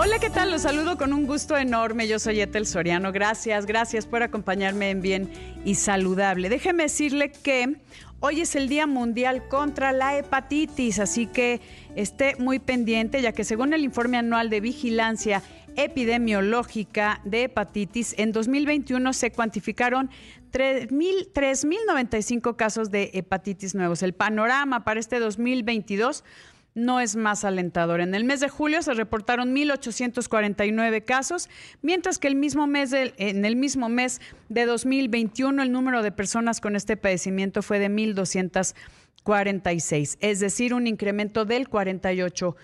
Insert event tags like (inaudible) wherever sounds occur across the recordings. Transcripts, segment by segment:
Hola, ¿qué tal? Los saludo con un gusto enorme. Yo soy Etel Soriano. Gracias, gracias por acompañarme en Bien y Saludable. Déjeme decirle que hoy es el Día Mundial contra la Hepatitis, así que esté muy pendiente, ya que según el informe anual de vigilancia epidemiológica de hepatitis, en 2021 se cuantificaron 3.095 casos de hepatitis nuevos. El panorama para este 2022 no es más alentador. En el mes de julio se reportaron 1.849 casos, mientras que el mismo mes en el mismo mes de 2021 el número de personas con este padecimiento fue de 1.246, es decir, un incremento del 48%.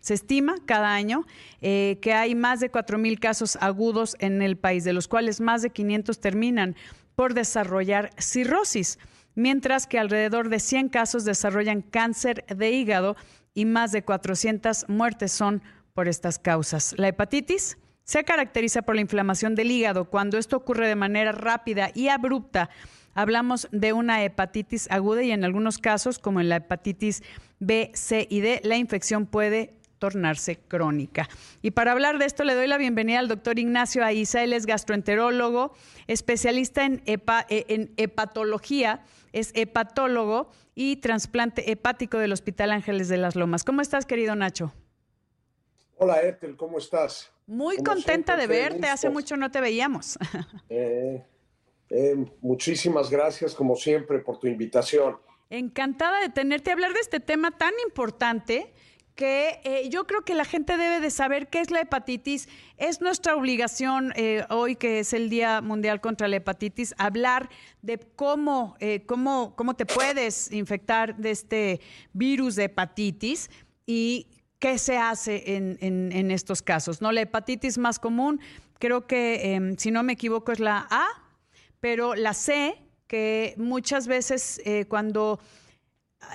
Se estima cada año eh, que hay más de 4.000 casos agudos en el país, de los cuales más de 500 terminan por desarrollar cirrosis mientras que alrededor de 100 casos desarrollan cáncer de hígado y más de 400 muertes son por estas causas. La hepatitis se caracteriza por la inflamación del hígado. Cuando esto ocurre de manera rápida y abrupta, hablamos de una hepatitis aguda y en algunos casos, como en la hepatitis B, C y D, la infección puede tornarse crónica. Y para hablar de esto le doy la bienvenida al doctor Ignacio Aiza, él es gastroenterólogo, especialista en, eh, en hepatología, es hepatólogo y trasplante hepático del Hospital Ángeles de las Lomas. ¿Cómo estás, querido Nacho? Hola, Ethel, ¿cómo estás? Muy contenta de verte, hace mucho no te veíamos. (laughs) Eh, eh, muchísimas gracias, como siempre, por tu invitación. Encantada de tenerte a hablar de este tema tan importante que eh, yo creo que la gente debe de saber qué es la hepatitis. Es nuestra obligación eh, hoy, que es el Día Mundial contra la Hepatitis, hablar de cómo, eh, cómo, cómo te puedes infectar de este virus de hepatitis y qué se hace en, en, estos casos. ¿no? La hepatitis más común, creo que, em, si no me equivoco, es la A, pero la C, que muchas veces cuando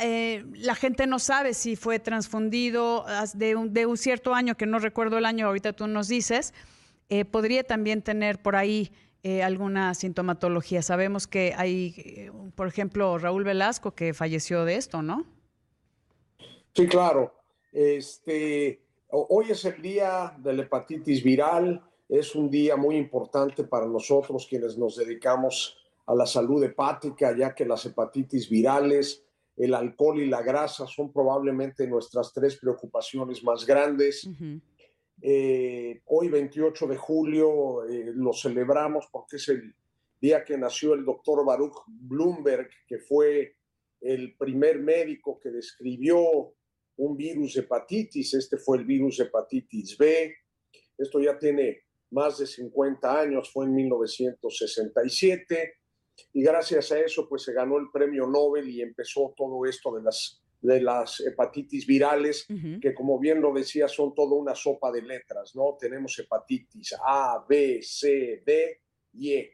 eh, la gente no sabe si fue transfundido de un, cierto año, que no recuerdo el año, ahorita tú nos dices, eh, podría también tener por ahí eh, alguna sintomatología. Sabemos que hay, por ejemplo, Raúl Velasco que falleció de esto, ¿no? Sí, claro. Este, hoy es el día de la hepatitis viral. Es un día muy importante para nosotros quienes nos dedicamos a la salud hepática, ya que las hepatitis virales el alcohol y la grasa son probablemente nuestras tres preocupaciones más grandes. Eh, hoy, 28 de julio, eh, lo celebramos porque es el día que nació el doctor Baruch Bloomberg, que fue el primer médico que describió un virus de hepatitis. Este fue el virus hepatitis B. Esto ya tiene más de 50 años, fue en 1967 y gracias a eso pues se ganó el premio Nobel y empezó todo esto de las, de las hepatitis virales, que como bien lo decía son toda una sopa de letras, ¿no? Tenemos hepatitis A, B, C, D y E.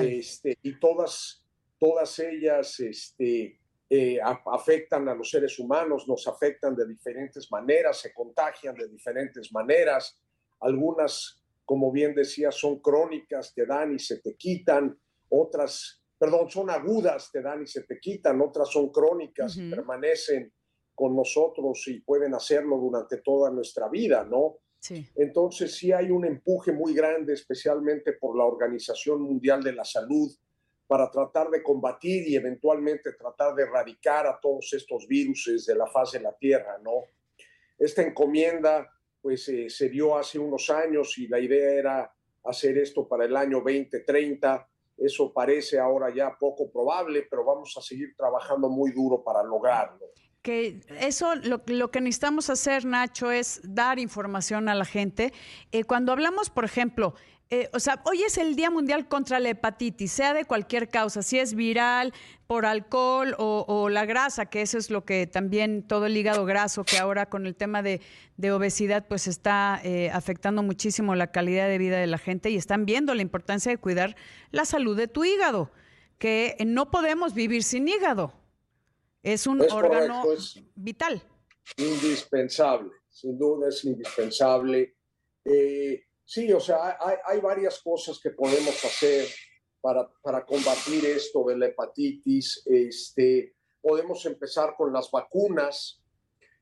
Este, y todas, todas ellas este, eh, afectan a los seres humanos, nos afectan de diferentes maneras, se contagian de diferentes maneras. Algunas, como bien decía, son crónicas, te dan y se te quitan otras, perdón, son agudas, te dan y se te quitan, otras son crónicas y permanecen con nosotros y pueden hacerlo durante toda nuestra vida, ¿no? Sí. Entonces sí hay un empuje muy grande, especialmente por la Organización Mundial de la Salud, para tratar de combatir y eventualmente tratar de erradicar a todos estos virus de la faz de la Tierra, ¿no? Esta encomienda, pues, eh, se dio hace unos años y la idea era hacer esto para el año 2030 eso parece ahora ya poco probable, pero vamos a seguir trabajando muy duro para lograrlo. Que eso lo, que necesitamos hacer, Nacho, es dar información a la gente. Eh, cuando hablamos, por ejemplo, eh, o sea, hoy es el Día Mundial contra la Hepatitis, sea de cualquier causa, si es viral, por alcohol o, la grasa, que eso es lo que también todo el hígado graso, que ahora con el tema de, obesidad, pues está eh, afectando muchísimo la calidad de vida de la gente y están viendo la importancia de cuidar la salud de tu hígado, que no podemos vivir sin hígado. Es un órgano vital. Indispensable, sin duda es indispensable. Eh, Sí, o sea, hay, varias cosas que podemos hacer para, para, combatir esto de la hepatitis. Este, podemos empezar con las vacunas.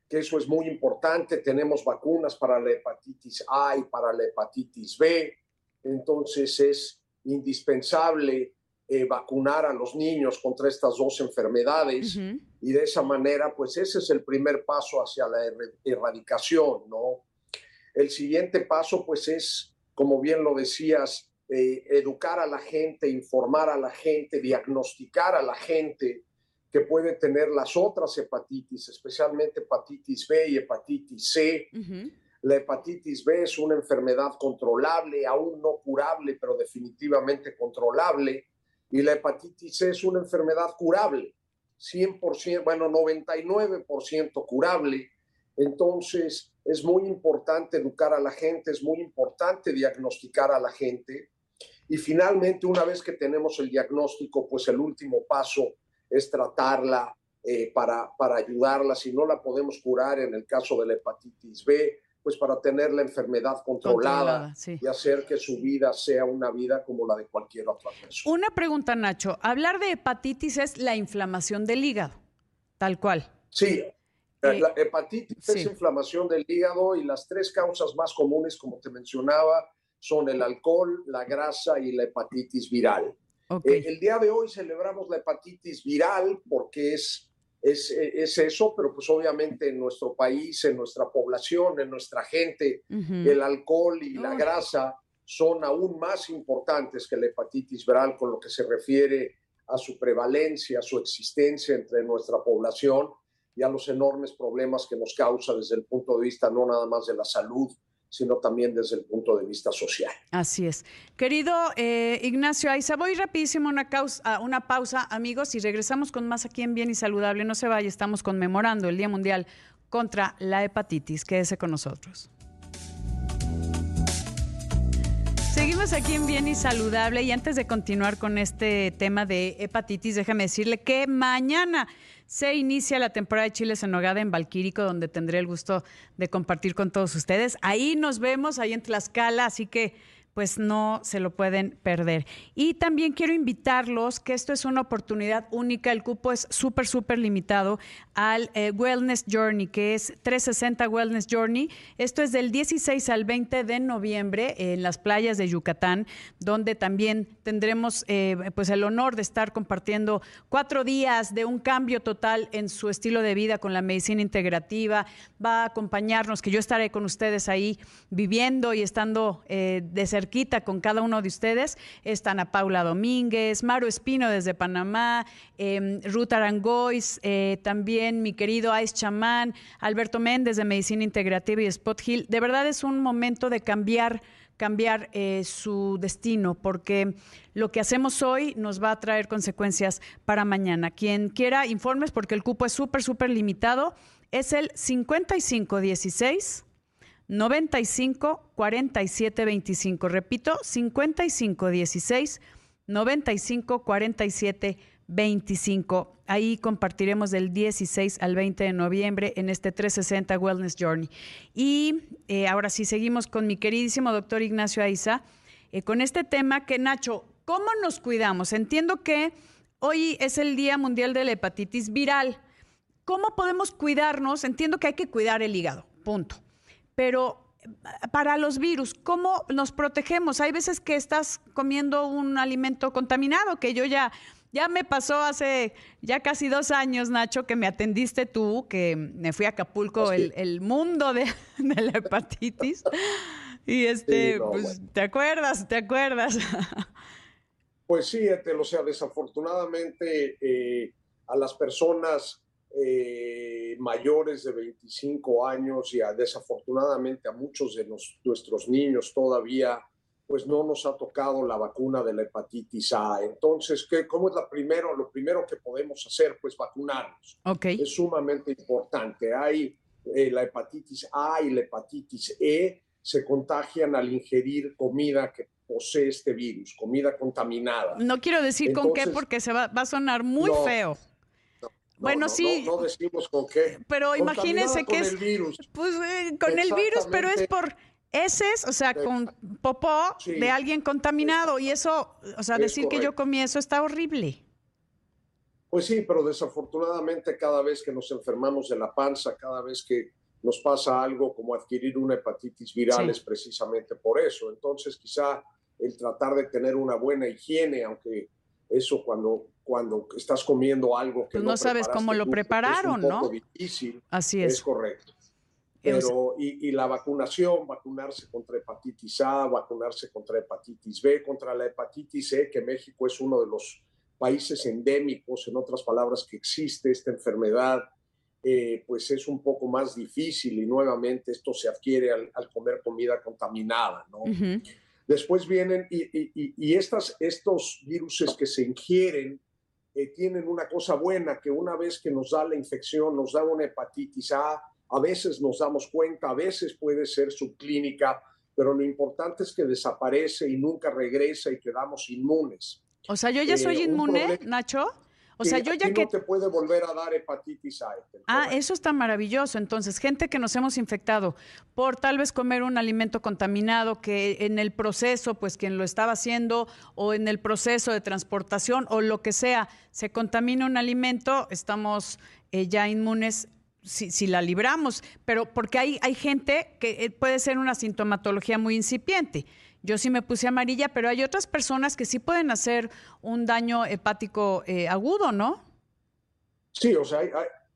que eso es muy importante. Tenemos vacunas para la hepatitis A y para la hepatitis B. Entonces es indispensable eh, vacunar a los niños contra estas dos enfermedades y de esa manera, pues ese es el primer paso hacia la erradicación, ¿no? El siguiente paso, pues es, como bien lo decías, eh, educar a la gente, informar a la gente, diagnosticar a la gente que puede tener las otras hepatitis, especialmente hepatitis B y hepatitis C. La hepatitis B es una enfermedad controlable, aún no curable, pero definitivamente controlable y la hepatitis C es una enfermedad curable, 100%, bueno, 99% curable. Entonces, es muy importante educar a la gente, es muy importante diagnosticar a la gente. Y finalmente, una vez que tenemos el diagnóstico, pues el último paso es tratarla eh, para, para ayudarla. Si no la podemos curar en el caso de la hepatitis B, pues para tener la enfermedad controlada, y hacer que su vida sea una vida como la de cualquier otra persona. Una pregunta, Nacho. Hablar de hepatitis es la inflamación del hígado, tal cual. Sí, la hepatitis es inflamación del hígado y las tres causas más comunes, como te mencionaba, son el alcohol, la grasa y la hepatitis viral. Eh, el día de hoy celebramos la hepatitis viral porque es es, es, eso, pero pues obviamente en nuestro país, en nuestra población, en nuestra gente, el alcohol y la grasa son aún más importantes que la hepatitis viral con lo que se refiere a su prevalencia, a su existencia entre nuestra población y a los enormes problemas que nos causa desde el punto de vista no nada más de la salud, sino también desde el punto de vista social. Así es. Querido eh, Ignacio Aiza, voy rapidísimo a una, una pausa, amigos, y regresamos con más aquí en Bien y Saludable. No se vaya, estamos conmemorando el Día Mundial contra la Hepatitis. Quédese con nosotros. Seguimos aquí en Bien y Saludable y antes de continuar con este tema de hepatitis, déjame decirle que mañana se inicia la temporada de chiles en nogada en Valquírico, donde tendré el gusto de compartir con todos ustedes. Ahí nos vemos, ahí en Tlaxcala, así que pues no se lo pueden perder. Y también quiero invitarlos, que esto es una oportunidad única, el cupo es súper, súper limitado, al eh, Wellness Journey, que es 360 Wellness Journey. Esto es del 16 al 20 de noviembre en las playas de Yucatán, donde también tendremos eh, pues el honor de estar compartiendo cuatro días de un cambio total en su estilo de vida con la medicina integrativa. Va a acompañarnos, que yo estaré con ustedes ahí viviendo y estando eh, de cerca quita con cada uno de ustedes. Están a Paula Domínguez, Maro Espino desde Panamá, eh, Ruth Arangois, eh, también mi querido Ais Chamán, Alberto Méndez de Medicina Integrativa y Spot Hill. De verdad es un momento de cambiar cambiar eh, su destino, porque lo que hacemos hoy nos va a traer consecuencias para mañana. Quien quiera informes, porque el cupo es súper, súper limitado, es el 5516 95 47 25. Repito, 55 16 95 47 25. Ahí compartiremos del 16 al 20 de noviembre en este 360 Wellness Journey. Y eh, ahora sí, seguimos con mi queridísimo doctor Ignacio Aiza, eh, con este tema que, Nacho, ¿cómo nos cuidamos? Entiendo que hoy es el Día Mundial de la Hepatitis Viral. ¿Cómo podemos cuidarnos? Entiendo que hay que cuidar el hígado, punto pero eh, para los virus, ¿cómo nos protegemos? Hay veces que estás comiendo un alimento contaminado, que yo ya, ya me pasó hace ya casi dos años, Nacho, que me atendiste tú, que me fui a Acapulco, el, mundo (laughs) de, la hepatitis. Y este, pues, ¿te acuerdas? ¿Te acuerdas? Pues sí, o sea, desafortunadamente eh, a las personas eh, mayores de 25 años y desafortunadamente a muchos de nuestros niños todavía pues no nos ha tocado la vacuna de la hepatitis A. Entonces, ¿qué, ¿cómo es la primero, lo primero que podemos hacer? Pues vacunarnos. Okay. Es sumamente importante. Hay eh, la hepatitis A y la hepatitis E se contagian al ingerir comida que posee este virus, comida contaminada. No quiero decir con qué porque se va, va a sonar muy feo bueno, sí. No, decimos con qué. Pero imagínense que es. El virus. Pues eh, con el virus, pero es por heces, o sea, con popó de alguien contaminado. Y eso, o sea, decir que yo comí eso está horrible. Pues sí, pero desafortunadamente cada vez que nos enfermamos de la panza, cada vez que nos pasa algo como adquirir una hepatitis viral es precisamente por eso. Entonces quizá el tratar de tener una buena higiene, aunque eso cuando, cuando estás comiendo algo que pues no, sabes cómo lo prepararon, es un poco difícil. Así es. Es correcto. Pero, y, y, la vacunación, vacunarse contra hepatitis A, vacunarse contra hepatitis B, contra la hepatitis C, que México es uno de los países endémicos, en otras palabras, que existe esta enfermedad, eh, pues es un poco más difícil y nuevamente esto se adquiere al, comer comida contaminada, ¿no? Después vienen y, y, y, estas, estos virus que se ingieren eh, tienen una cosa buena, que una vez que nos da la infección, nos da una hepatitis A, a veces nos damos cuenta, a veces puede ser subclínica, pero lo importante es que desaparece y nunca regresa y quedamos inmunes. O sea, yo ya eh, soy inmune, Nacho. O sea, yo ya que... no te puede volver a dar hepatitis A. Ah, eso está maravilloso. Entonces, gente que nos hemos infectado por tal vez comer un alimento contaminado que en el proceso, pues quien lo estaba haciendo o en el proceso de transportación o lo que sea, se contamina un alimento, estamos eh, ya inmunes si, si, la libramos, pero porque hay, hay gente que eh, puede ser una sintomatología muy incipiente. Yo sí me puse amarilla, pero hay otras personas que sí pueden hacer un daño hepático eh, agudo, ¿no? Sí, o sea,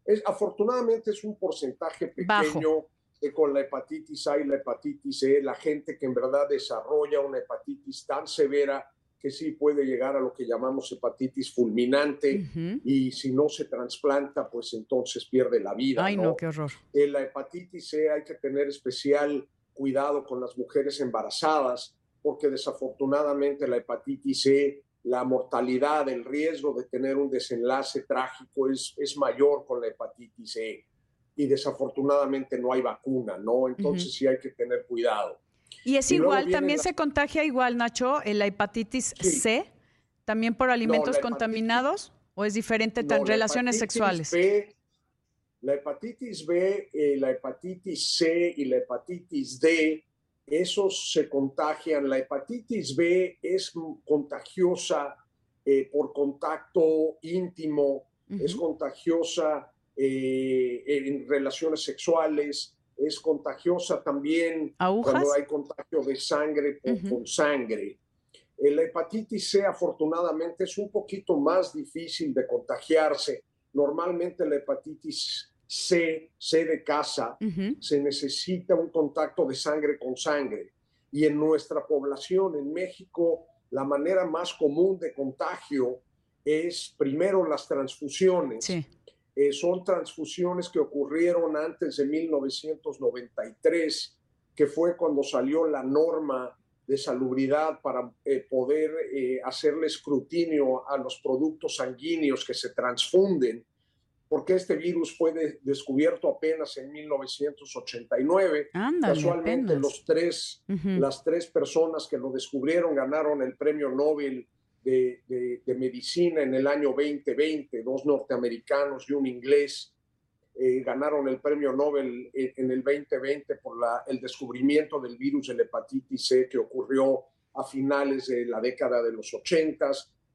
es, afortunadamente es un porcentaje pequeño con la hepatitis A y la hepatitis C, la gente que en verdad desarrolla una hepatitis tan severa que sí puede llegar a lo que llamamos hepatitis fulminante y si no se trasplanta, pues entonces pierde la vida. Ay, no, qué horror. En la hepatitis C hay que tener especial cuidado con las mujeres embarazadas, porque desafortunadamente la hepatitis C, la mortalidad, el riesgo de tener un desenlace trágico es, es mayor con la hepatitis C. Y desafortunadamente no hay vacuna, ¿no? Entonces sí hay que tener cuidado. Y es igual, también se contagia igual, Nacho, en la hepatitis C, también por alimentos contaminados, o es diferente en relaciones sexuales. La hepatitis B, eh, la hepatitis C y la hepatitis D, esos se contagian. La hepatitis B es contagiosa eh, por contacto íntimo, es contagiosa eh, en relaciones sexuales, es contagiosa también cuando hay contagio de sangre con sangre. La hepatitis C afortunadamente es un poquito más difícil de contagiarse. Normalmente la hepatitis C, C de casa, se necesita un contacto de sangre con sangre. Y en nuestra población, en México, la manera más común de contagio es primero las transfusiones. Eh, son transfusiones que ocurrieron antes de 1993, que fue cuando salió la norma de salubridad para eh, poder eh, hacerle escrutinio a los productos sanguíneos que se transfunden porque este virus fue descubierto apenas en 1989. Casualmente los tres, las tres personas que lo descubrieron ganaron el premio Nobel de, Medicina en el año 2020, dos norteamericanos y un inglés. Eh, ganaron el premio Nobel en, el 2020 por la, el descubrimiento del virus de la hepatitis C que ocurrió a finales de la década de los 80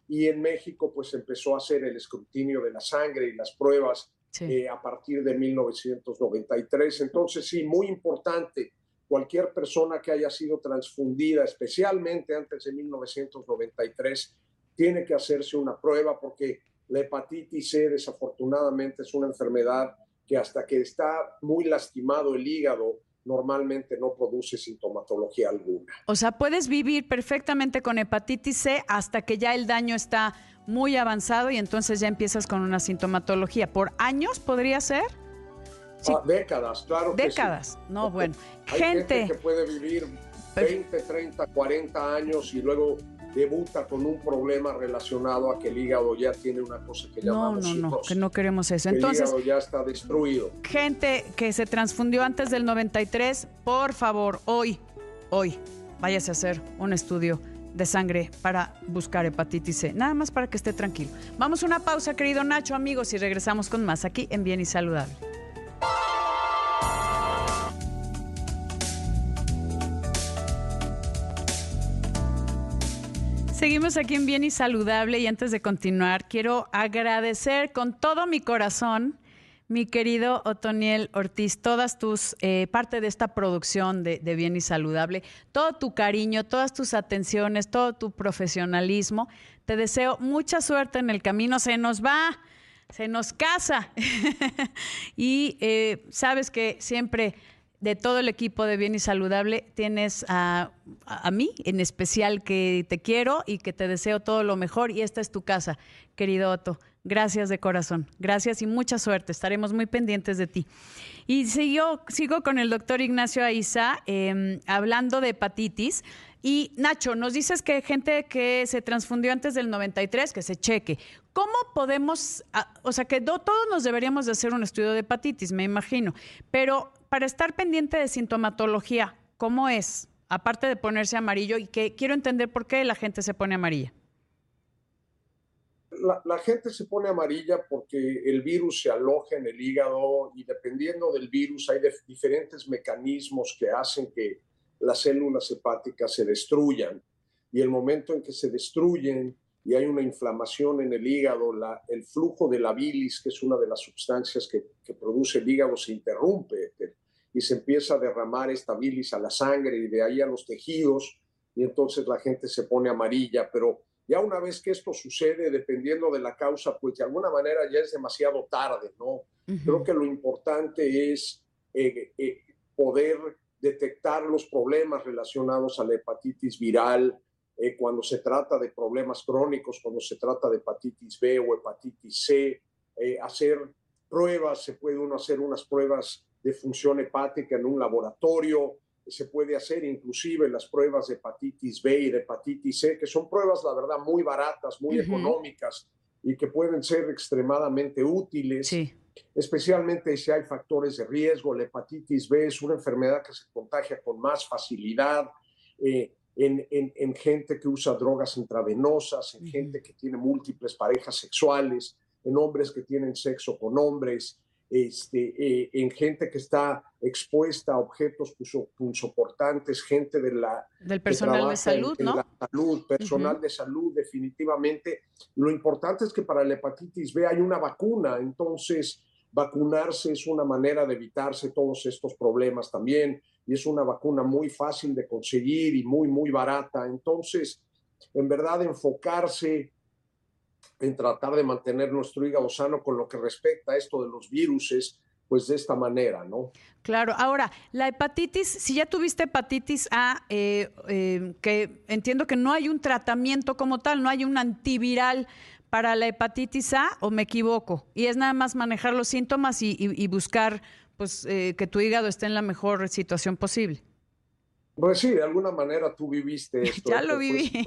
y en México pues empezó a hacer el escrutinio de la sangre y las pruebas eh, a partir de 1993. Entonces sí, muy importante, cualquier persona que haya sido transfundida, especialmente antes de 1993, tiene que hacerse una prueba porque la hepatitis C desafortunadamente es una enfermedad que hasta que está muy lastimado el hígado, normalmente no produce sintomatología alguna. O sea, puedes vivir perfectamente con hepatitis C hasta que ya el daño está muy avanzado y entonces ya empiezas con una sintomatología. ¿Por años podría ser? Ah, décadas, claro. Décadas, no, bueno. Hay gente, que puede vivir 20, 30, 40 años y luego debuta con un problema relacionado a que el hígado ya tiene una cosa que llamamos No, no, no, que no queremos eso. Entonces, el hígado ya está destruido. Gente que se transfundió antes del 93, por favor, hoy, hoy, váyase a hacer un estudio de sangre para buscar hepatitis C. Nada más para que esté tranquilo. Vamos a una pausa, querido Nacho, amigos, y regresamos con más aquí en Bien y Saludable. Seguimos aquí en Bien y Saludable y antes de continuar quiero agradecer con todo mi corazón, mi querido Otoniel Ortiz, todas tus, eh, parte de esta producción de, Bien y Saludable, todo tu cariño, todas tus atenciones, todo tu profesionalismo. Te deseo mucha suerte en el camino. Se nos va, se nos casa. (laughs) y eh, sabes que siempre de todo el equipo de Bien y Saludable, tienes a, a, mí en especial que te quiero y que te deseo todo lo mejor y esta es tu casa, querido Otto. Gracias de corazón, gracias y mucha suerte, estaremos muy pendientes de ti. Y sigo, sigo con el doctor Ignacio Aiza eh, hablando de hepatitis. Y Nacho, nos dices que gente que se transfundió antes del 93, que se cheque. ¿Cómo podemos, o sea, que todos nos deberíamos de hacer un estudio de hepatitis, me imagino, pero para estar pendiente de sintomatología, ¿cómo es? Aparte de ponerse amarillo y que quiero entender por qué la gente se pone amarilla. La, gente se pone amarilla porque el virus se aloja en el hígado y dependiendo del virus hay diferentes mecanismos que hacen que las células hepáticas se destruyan. Y el momento en que se destruyen y hay una inflamación en el hígado, la, el flujo de la bilis, que es una de las sustancias que, que produce el hígado, se interrumpe y se empieza a derramar esta bilis a la sangre y de ahí a los tejidos y entonces la gente se pone amarilla, pero ya una vez que esto sucede, dependiendo de la causa, pues de alguna manera ya es demasiado tarde, ¿no? Uh -huh. Creo que lo importante es eh, eh, poder detectar los problemas relacionados a la hepatitis viral eh, cuando se trata de problemas crónicos, cuando se trata de hepatitis B o hepatitis C, hacer pruebas, se puede uno hacer unas pruebas de función hepática en un laboratorio, se puede hacer inclusive las pruebas de hepatitis B y de hepatitis C, que son pruebas, la verdad, muy baratas, muy uh -huh. económicas y que pueden ser extremadamente útiles, sí. especialmente si hay factores de riesgo. La hepatitis B es una enfermedad que se contagia con más facilidad eh, en, en, en, gente que usa drogas intravenosas, en uh -huh. gente que tiene múltiples parejas sexuales, en hombres que tienen sexo con hombres, este, eh, en gente que está expuesta a objetos punzocortantes, gente de la, del personal de salud, en, ¿no? En la salud, personal uh -huh. de salud, definitivamente. Lo importante es que para la hepatitis B hay una vacuna, entonces vacunarse es una manera de evitarse todos estos problemas también, y es una vacuna muy fácil de conseguir y muy, muy barata. Entonces, en verdad, enfocarse en tratar de mantener nuestro hígado sano con lo que respecta a esto de los viruses, pues de esta manera, ¿no? Claro, ahora, la hepatitis, si ya tuviste hepatitis A, eh, eh, que entiendo que no hay un tratamiento como tal, no hay un antiviral para la hepatitis A, o me equivoco, y es nada más manejar los síntomas y, buscar pues, eh, que tu hígado esté en la mejor situación posible. Pues sí, de alguna manera tú viviste (laughs) esto. ya lo viví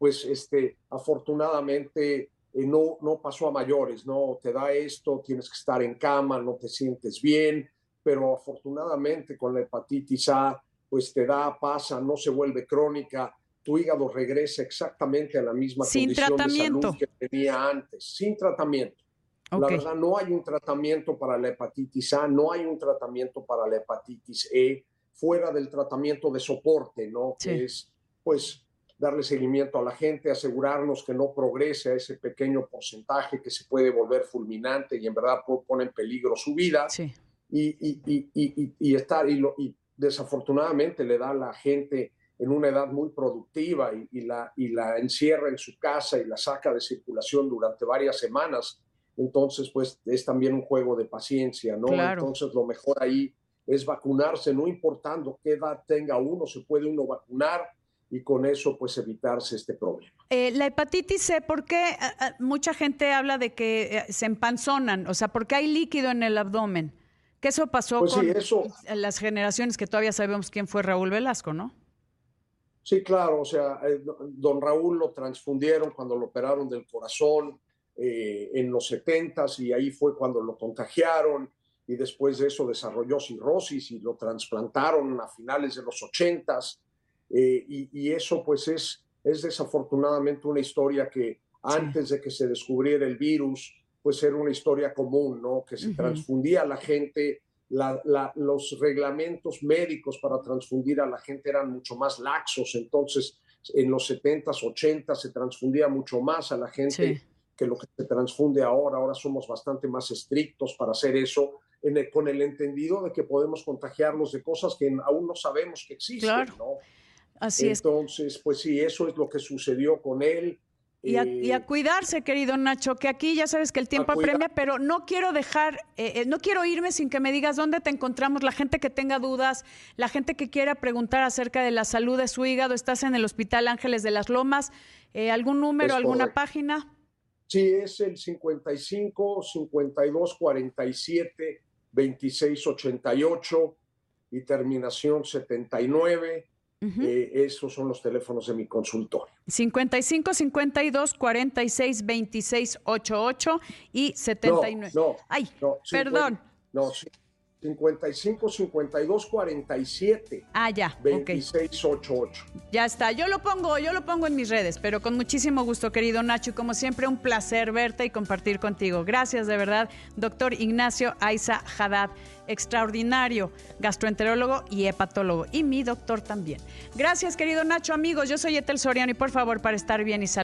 pues este, afortunadamente eh, no, no pasó a mayores, ¿no? Te da esto, tienes que estar en cama, no te sientes bien, pero afortunadamente con la hepatitis A, pues te da, pasa, no se vuelve crónica, tu hígado regresa exactamente a la misma sin condición tratamiento. de salud que tenía antes, sin tratamiento. Okay. La verdad, no hay un tratamiento para la hepatitis A, no hay un tratamiento para la hepatitis E, fuera del tratamiento de soporte, ¿no? Sí. Que es, pues, darle seguimiento a la gente, asegurarnos que no progrese a ese pequeño porcentaje que se puede volver fulminante y en verdad pone en peligro su vida. Sí. Y, y, y, y, estar, y, lo, y desafortunadamente le da a la gente en una edad muy productiva y, la, y la encierra en su casa y la saca de circulación durante varias semanas. Entonces, pues es también un juego de paciencia, ¿no? Claro. Entonces, lo mejor ahí es vacunarse, no importando qué edad tenga uno, se puede uno vacunar y con eso pues evitarse este problema. Eh, la hepatitis C, ¿por qué eh, mucha gente habla de que eh, se empanzonan? O sea, ¿por qué hay líquido en el abdomen? Que eso pasó pues con sí, eso, las generaciones que todavía sabemos quién fue Raúl Velasco, ¿no? Sí, claro, o sea, eh, don Raúl lo transfundieron cuando lo operaron del corazón eh, en los 70 y ahí fue cuando lo contagiaron y después de eso desarrolló cirrosis y lo trasplantaron a finales de los 80 eh, y, y, eso pues es, es desafortunadamente una historia que antes sí. de que se descubriera el virus, pues era una historia común, ¿no? Que se uh -huh. transfundía a la gente, la, la, los reglamentos médicos para transfundir a la gente eran mucho más laxos, entonces en los 70s, 80 se transfundía mucho más a la gente que lo que se transfunde ahora. Ahora somos bastante más estrictos para hacer eso, con el entendido de que podemos contagiarnos de cosas que aún no sabemos que existen. ¿no? Así Entonces, pues sí, eso es lo que sucedió con él. Y a, eh, cuidarse, querido Nacho, que aquí ya sabes que el tiempo apremia, pero no quiero dejar, eh, eh, no quiero irme sin que me digas dónde te encontramos, la gente que tenga dudas, la gente que quiera preguntar acerca de la salud de su hígado, estás en el Hospital Ángeles de las Lomas, ¿algún número, alguna página? Sí, es el 55 52 47 26 88 y terminación 79. Eh, esos son los teléfonos de mi consultorio. 55 52 46 26 88 y 79. No, no Ay, perdón. No, 55 52 47. Ah, ya. 26 88. Ya está. Yo lo pongo, yo lo pongo en mis redes, pero con muchísimo gusto, querido Nacho. Como siempre, un placer verte y compartir contigo. Gracias de verdad, doctor Ignacio Aiza Haddad, extraordinario gastroenterólogo y hepatólogo. Y mi doctor también. Gracias, querido Nacho, amigos. Yo soy Etel Soriano y por favor, para estar bien y salud